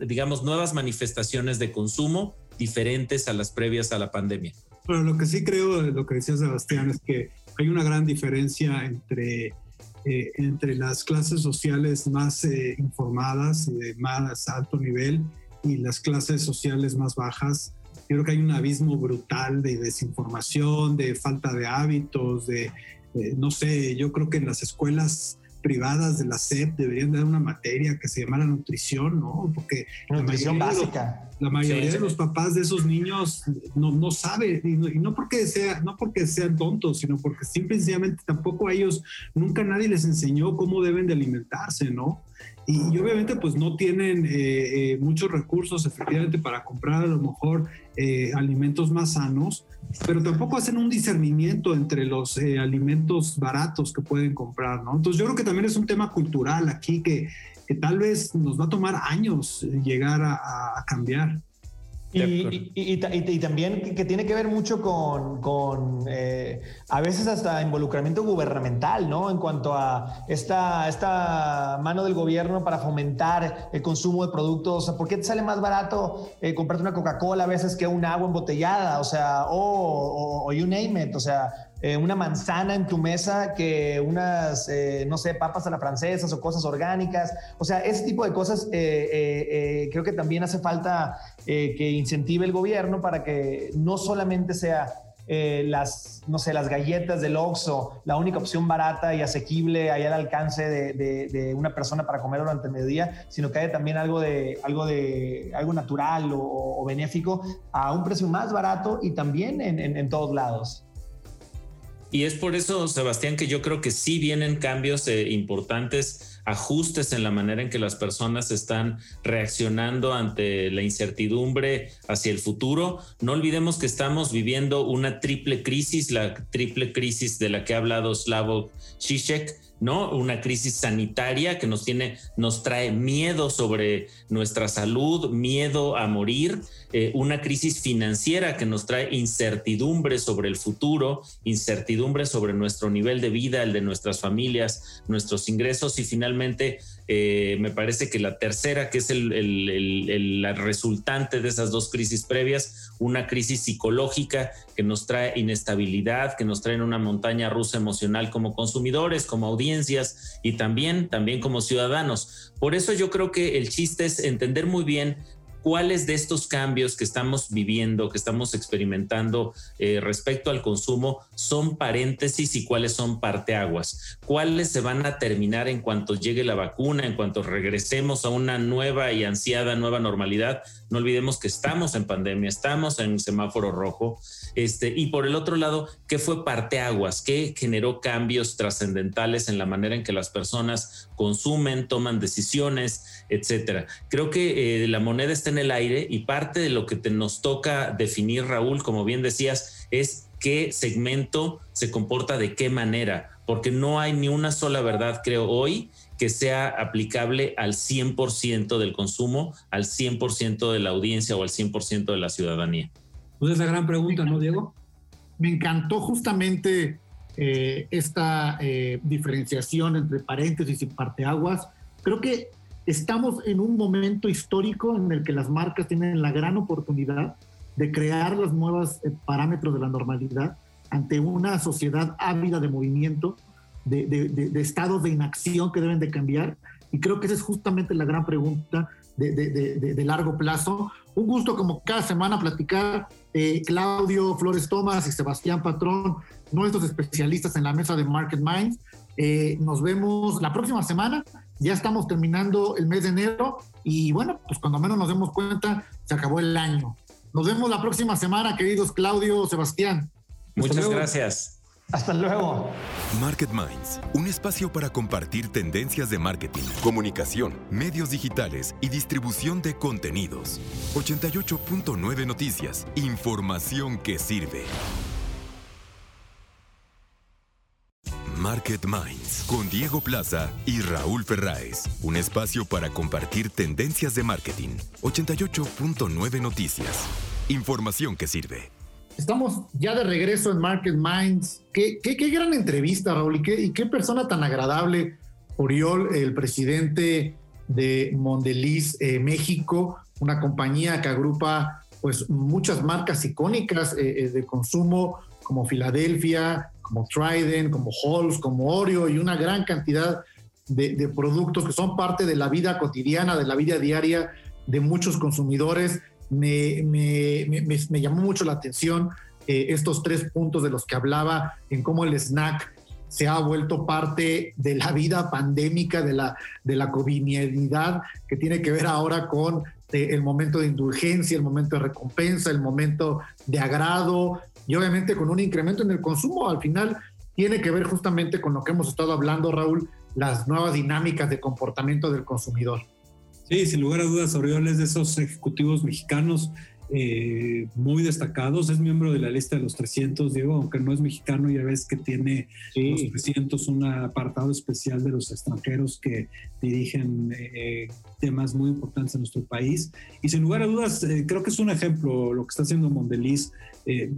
digamos, nuevas manifestaciones de consumo diferentes a las previas a la pandemia. Bueno, lo que sí creo, lo que decía Sebastián, es que hay una gran diferencia entre eh, entre las clases sociales más eh, informadas y de más alto nivel y las clases sociales más bajas. Yo creo que hay un abismo brutal de desinformación, de falta de hábitos, de, no sé, yo creo que en las escuelas privadas de la SEP deberían dar una materia que se llamara nutrición, ¿no? Porque nutrición básica. la mayoría de los papás de esos niños no, no sabe, y no, porque sea, no porque sean tontos, sino porque simplemente tampoco a ellos, nunca nadie les enseñó cómo deben de alimentarse, ¿no? Y, obviamente pues no tienen eh, eh, muchos recursos efectivamente para comprar a lo mejor eh, alimentos más sanos, pero tampoco hacen un discernimiento entre los alimentos baratos que pueden comprar, ¿no? Entonces yo creo que también es un tema cultural aquí que, que tal vez nos va a tomar años llegar a, cambiar. Y, y, también que, tiene que ver mucho con, con eh, a veces hasta involucramiento gubernamental, ¿no? En cuanto a esta, esta mano del gobierno para fomentar el consumo de productos. O sea, ¿por qué te sale más barato eh, comprarte una Coca-Cola a veces que un agua embotellada? O sea, o, o, you name it. O sea, eh, una manzana en tu mesa que unas, eh, no sé, papas a la francesa o cosas orgánicas. O sea, ese tipo de cosas eh, creo que también hace falta que incentive el gobierno para que no solamente sea las, no sé, las galletas del Oxxo, la única opción barata y asequible ahí al alcance de, una persona para comer durante el mediodía, sino que haya también algo de, algo de, algo natural o, benéfico a un precio más barato y también en todos lados. Y es por eso, Sebastián, que yo creo que sí vienen cambios eh, importantes, ajustes en la manera en que las personas están reaccionando ante la incertidumbre hacia el futuro. No olvidemos que estamos viviendo una triple crisis, la triple crisis de la que ha hablado Slavoj Žižek ¿no? Una crisis sanitaria que nos tiene, nos trae miedo sobre nuestra salud, miedo a morir, eh, una crisis financiera que nos trae incertidumbre sobre el futuro, incertidumbre sobre nuestro nivel de vida, el de nuestras familias, nuestros ingresos y finalmente eh, me parece que la tercera, que es el, resultante de esas dos crisis previas, una crisis psicológica que nos trae inestabilidad, que nos trae una montaña rusa emocional como consumidores, como audiencias y también, también como ciudadanos. Por eso yo creo que el chiste es entender muy bien cuáles de estos cambios que estamos viviendo, que estamos experimentando eh, respecto al consumo son paréntesis y cuáles son parteaguas, cuáles se van a terminar en cuanto llegue la vacuna, en cuanto regresemos a una nueva y ansiada nueva normalidad. No olvidemos que estamos en pandemia, estamos en semáforo rojo. Este, y por el otro lado, ¿qué fue parteaguas? ¿Qué generó cambios trascendentales en la manera en que las personas consumen, toman decisiones, etcétera? Creo que eh, la moneda está en el aire y parte de lo que nos toca definir, Raúl, como bien decías, es qué segmento se comporta de qué manera, porque no hay ni una sola verdad, creo, hoy que sea aplicable al 100% del consumo, al 100% de la audiencia o al 100% de la ciudadanía. Pues es la gran pregunta, ¿no, Diego? Me encantó justamente eh, esta eh, diferenciación entre paréntesis y parteaguas. Creo que estamos en un momento histórico en el que las marcas tienen la gran oportunidad de crear los nuevos eh, parámetros de la normalidad ante una sociedad ávida de movimiento, de, de, estados de inacción que deben de cambiar. Y creo que esa es justamente la gran pregunta de, largo plazo. Un gusto como cada semana platicar eh, Claudio Flores Tomás y Sebastián Patrón, nuestros especialistas en la mesa de Market Minds. Eh, nos vemos la próxima semana. Ya estamos terminando el mes de enero y bueno, pues cuando menos nos demos cuenta, se acabó el año. Nos vemos la próxima semana, queridos Claudio, Sebastián. Muchas gracias. Hasta luego. Market Minds, un espacio para compartir tendencias de marketing, comunicación, medios digitales y distribución de contenidos. 88.9 Noticias, información que sirve. Market Minds con Diego Plaza y Raúl Ferráez, un espacio para compartir tendencias de marketing. 88.9 Noticias, información que sirve. Estamos ya de regreso en Market Minds. Qué, qué, gran entrevista, Raúl, y qué, qué, persona tan agradable, Oriol, el presidente de Mondeliz eh, México, una compañía que agrupa pues muchas marcas icónicas eh, eh, de consumo como Filadelfia, como Trident, como Halls, como Oreo y una gran cantidad de productos que son parte de la vida cotidiana, de la vida diaria de muchos consumidores me, me, llamó mucho la atención eh, estos tres puntos de los que hablaba en cómo el snack se ha vuelto parte de la vida pandémica, de la, de la que tiene que ver ahora con eh, el momento de indulgencia, el momento de recompensa, el momento de agrado y obviamente con un incremento en el consumo. Al final tiene que ver justamente con lo que hemos estado hablando, Raúl, las nuevas dinámicas de comportamiento del consumidor. Sí, sin lugar a dudas, Oriol es de esos ejecutivos mexicanos eh, muy destacados. Es miembro de la lista de los 300, Diego, aunque no es mexicano, ya ves que tiene los 300 un apartado especial de los extranjeros que dirigen eh, temas muy importantes en nuestro país. Y sin lugar a dudas, eh, creo que es un ejemplo lo que está haciendo Mondeliz.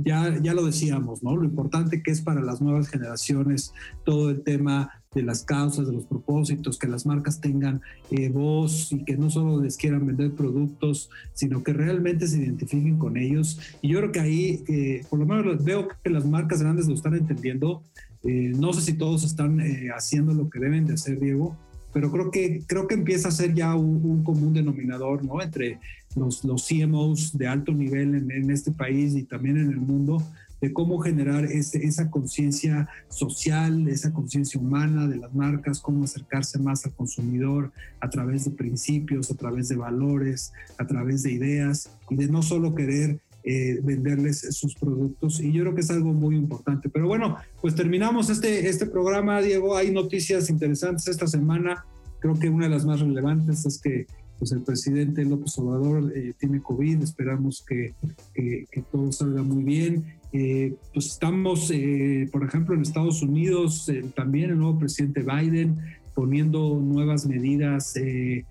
ya, ya lo decíamos, ¿no? Lo importante que es para las nuevas generaciones todo el tema de las causas, de los propósitos, que las marcas tengan eh, voz y que no solo les quieran vender productos, sino que realmente se identifiquen con ellos. Y yo creo que ahí, eh, por lo menos veo que las marcas grandes lo están entendiendo. Eh, no sé si todos están haciendo lo que deben de hacer, Diego, pero creo que, creo que empieza a ser ya un, común denominador ¿no? entre los, los CMOs de alto nivel en este país y también en el mundo de cómo generar esa conciencia social, esa conciencia humana de las marcas, cómo acercarse más al consumidor a través de principios, a través de valores, a través de ideas y de no solo querer eh, venderles sus productos y yo creo que es algo muy importante. Pero bueno, pues terminamos este, este programa, Diego. Hay noticias interesantes esta semana. Creo que una de las más relevantes es que pues el presidente López Obrador eh, tiene COVID, esperamos que, que, que, todo salga muy bien. Eh, pues estamos, eh, por ejemplo, en Estados Unidos, eh, también el nuevo presidente Biden poniendo nuevas medidas en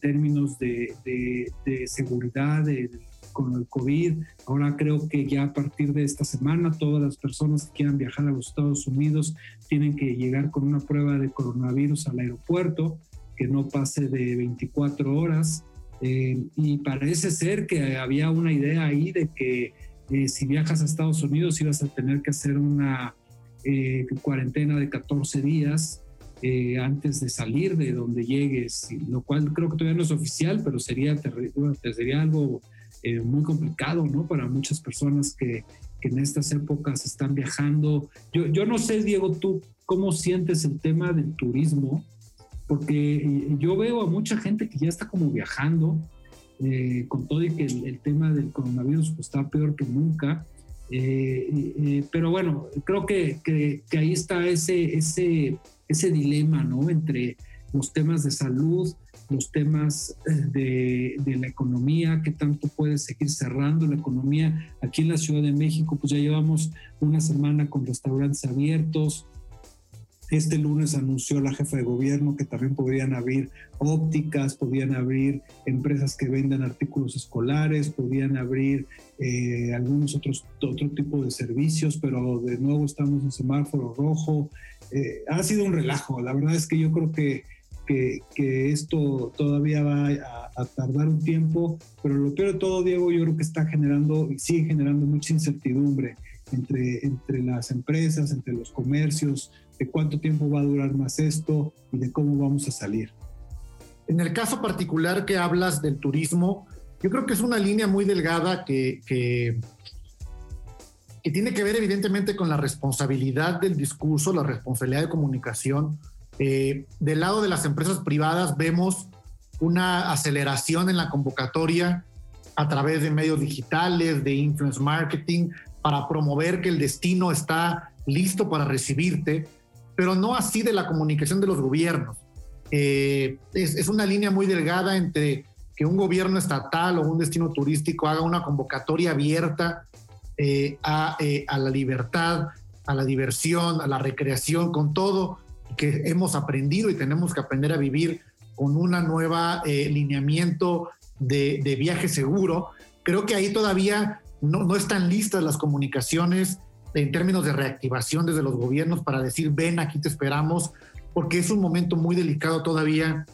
términos de, de, seguridad con el COVID. Ahora creo que ya a partir de esta semana todas las personas que quieran viajar a los Estados Unidos tienen que llegar con una prueba de coronavirus al aeropuerto que no pase de 24 horas. y parece ser que había una idea ahí de que eh, si viajas a Estados Unidos ibas a tener que hacer una eh, cuarentena de 14 días eh, antes de salir de donde llegues, lo cual creo que todavía no es oficial, pero sería, sería algo muy complicado ¿no? para muchas personas que, que, en estas épocas están viajando. Yo, yo no sé, Diego, tú cómo sientes el tema del turismo, porque yo veo a mucha gente que ya está como viajando, eh, con todo y que el, tema del coronavirus pues, está peor que nunca. Eh, eh, pero bueno, creo que, que, ahí está ese, ese, ese dilema, ¿no? Entre los temas de salud, los temas de, de, la economía, que tanto puede seguir cerrando la economía. Aquí en la Ciudad de México, pues ya llevamos una semana con restaurantes abiertos, este lunes anunció la jefa de gobierno que también podrían abrir ópticas, podrían abrir empresas que vendan artículos escolares, podrían abrir eh, algunos otros otro tipo de servicios, pero de nuevo estamos en semáforo rojo. Eh, ha sido un relajo. La verdad es que yo creo que, que, esto todavía va a, a, tardar un tiempo, pero lo peor de todo, Diego, yo creo que está generando y sigue generando mucha incertidumbre entre, entre las empresas, entre los comercios, de cuánto tiempo va a durar más esto y de cómo vamos a salir. En el caso particular que hablas del turismo, yo creo que es una línea muy delgada que, que, tiene que ver evidentemente con la responsabilidad del discurso, la responsabilidad de comunicación. Eh, del lado de las empresas privadas vemos una aceleración en la convocatoria a través de medios digitales, de influence marketing, para promover que el destino está listo para recibirte pero no así de la comunicación de los gobiernos. Eh, es, una línea muy delgada entre que un gobierno estatal o un destino turístico haga una convocatoria abierta eh, eh, a, la libertad, a la diversión, a la recreación, con todo que hemos aprendido y tenemos que aprender a vivir con una nueva lineamiento de, de, viaje seguro. Creo que ahí todavía no, no están listas las comunicaciones en términos de reactivación desde los gobiernos para decir, ven, aquí te esperamos, porque es un momento muy delicado todavía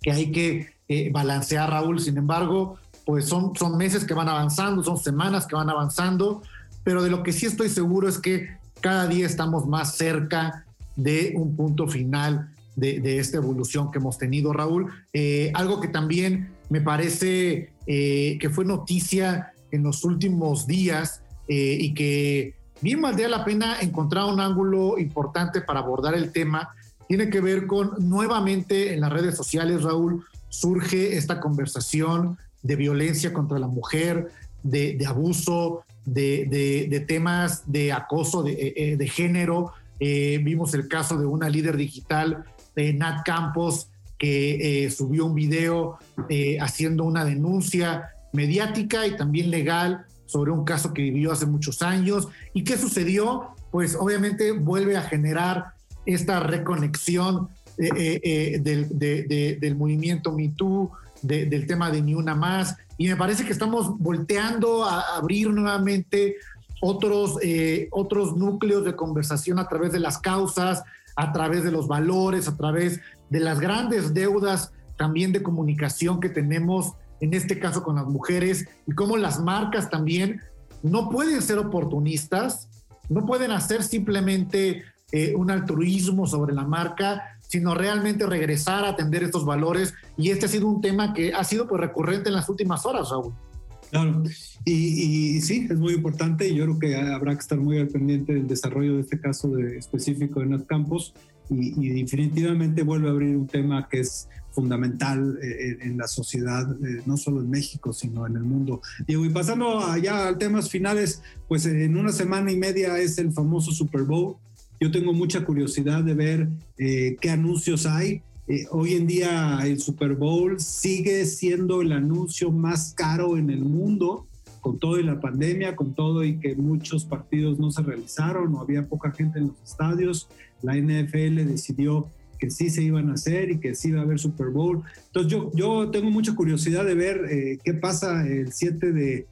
que hay que eh, balancear, Raúl. Sin embargo, pues son, son meses que van avanzando, son semanas que van avanzando, pero de lo que sí estoy seguro es que cada día estamos más cerca de un punto final de, esta evolución que hemos tenido, Raúl. Eh, algo que también me parece eh, que fue noticia en los últimos días y que bien valdría la pena encontrar un ángulo importante para abordar el tema. Tiene que ver con nuevamente en las redes sociales, Raúl, surge esta conversación de violencia contra la mujer, de, abuso, de, temas de acoso de, eh, eh, género. Eh, vimos el caso de una líder digital, Nat Campos, que subió un video haciendo una denuncia mediática y también legal sobre un caso que vivió hace muchos años. ¿Y qué sucedió? Pues obviamente vuelve a generar esta reconexión eh, eh, eh, del, del, movimiento MeToo, del tema de Ni Una Más. Y me parece que estamos volteando a abrir nuevamente otros, otros núcleos de conversación a través de las causas, a través de los valores, a través de las grandes deudas también de comunicación que tenemos, en este caso con las mujeres, y cómo las marcas también no pueden ser oportunistas, no pueden hacer simplemente eh, un altruismo sobre la marca, sino realmente regresar a atender estos valores. Y este ha sido un tema que ha sido pues, recurrente en las últimas horas, Raúl. Claro, y, sí, es muy importante y yo creo que habrá que estar muy al pendiente del desarrollo de este caso de, específico en los campos y, definitivamente vuelve a abrir un tema que es fundamental eh, en, la sociedad, eh, no solo en México, sino en el mundo. Diego, y pasando allá a temas finales, pues en una semana y media es el famoso Super Bowl. Yo tengo mucha curiosidad de ver eh, qué anuncios hay. hoy en día el Super Bowl sigue siendo el anuncio más caro en el mundo con todo y la pandemia, con todo y que muchos partidos no se realizaron o había poca gente en los estadios, la NFL decidió que sí se iban a hacer y que sí iba a haber Super Bowl. Entonces yo, yo tengo mucha curiosidad de ver eh, qué pasa el 7 de,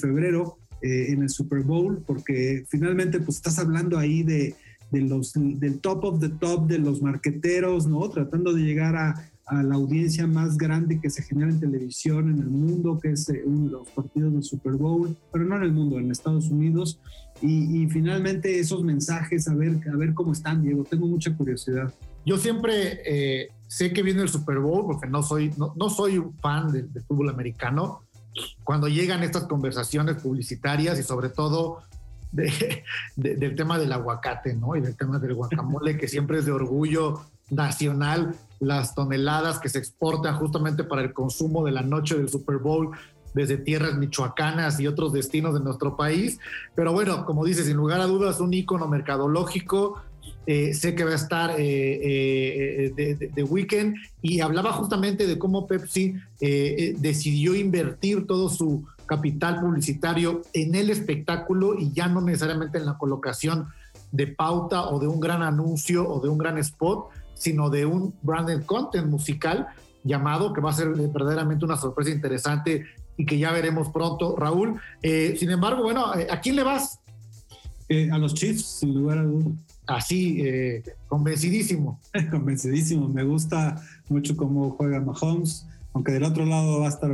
febrero eh, en el Super Bowl, porque finalmente pues estás hablando ahí de, los, del top of the top de los marqueteros, ¿no? Tratando de llegar a, la audiencia más grande que se genera en televisión en el mundo, que es eh, de los partidos del Super Bowl, pero no en el mundo, en Estados Unidos. Y, finalmente esos mensajes, a ver, a ver cómo están, Diego, tengo mucha curiosidad. Yo siempre eh, sé que viene el Super Bowl porque no soy, no, no soy un fan del fútbol americano. Cuando llegan estas conversaciones publicitarias y sobre todo de, del tema del aguacate, ¿no? Y del tema del guacamole, que siempre es de orgullo nacional las toneladas que se exportan justamente para el consumo de la noche del Super Bowl desde tierras michoacanas y otros destinos de nuestro país. Pero bueno, como dices, sin lugar a dudas, un icono mercadológico. Eh, sé que va a estar eh, eh, de, de, Weekend y hablaba justamente de cómo Pepsi decidió invertir todo su capital publicitario en el espectáculo y ya no necesariamente en la colocación de pauta o de un gran anuncio o de un gran spot, sino de un branded content musical llamado que va a ser verdaderamente una sorpresa interesante y que ya veremos pronto, Raúl. Eh, sin embargo, bueno, eh, ¿a quién le vas? Eh, a los Chiefs, sin lugar a dudas. Así, convencidísimo. convencidísimo. Me gusta mucho cómo juega Mahomes, aunque del otro lado va a estar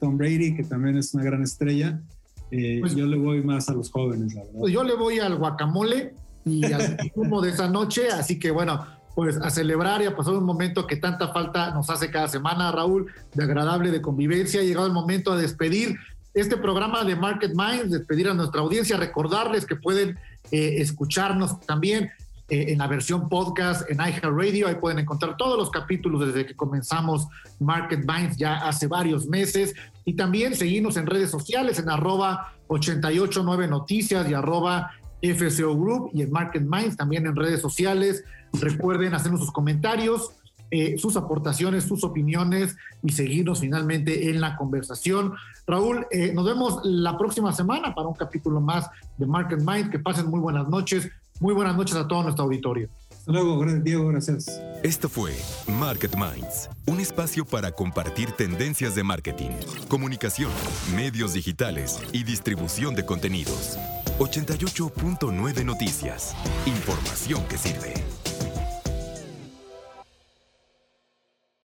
Tom Brady, que también es una gran estrella. Pues yo le voy más a los jóvenes, la verdad. Pues yo le voy al guacamole y al humo de esa noche, así que bueno, pues a celebrar y a pasar un momento que tanta falta nos hace cada semana, Raúl, de agradable, de convivencia. Ha llegado el momento de despedir este programa de Market Minds, despedir a nuestra audiencia, recordarles que pueden eh, escucharnos también eh, en la versión podcast en iHeartRadio. Ahí pueden encontrar todos los capítulos desde que comenzamos Market Minds ya hace varios meses. Y también seguirnos en redes sociales en arroba 889 Noticias y arroba FCO Group y en Market Minds también en redes sociales. Recuerden hacernos sus comentarios, eh, sus aportaciones, sus opiniones y seguirnos finalmente en la conversación. Raúl, eh, nos vemos la próxima semana para un capítulo más de Market Minds. Que pasen muy buenas noches. Muy buenas noches a todo nuestro auditorio. Hasta luego, Diego, gracias. Esto fue Market Minds, un espacio para compartir tendencias de marketing, comunicación, medios digitales y distribución de contenidos. 88.9 Noticias. Información que sirve.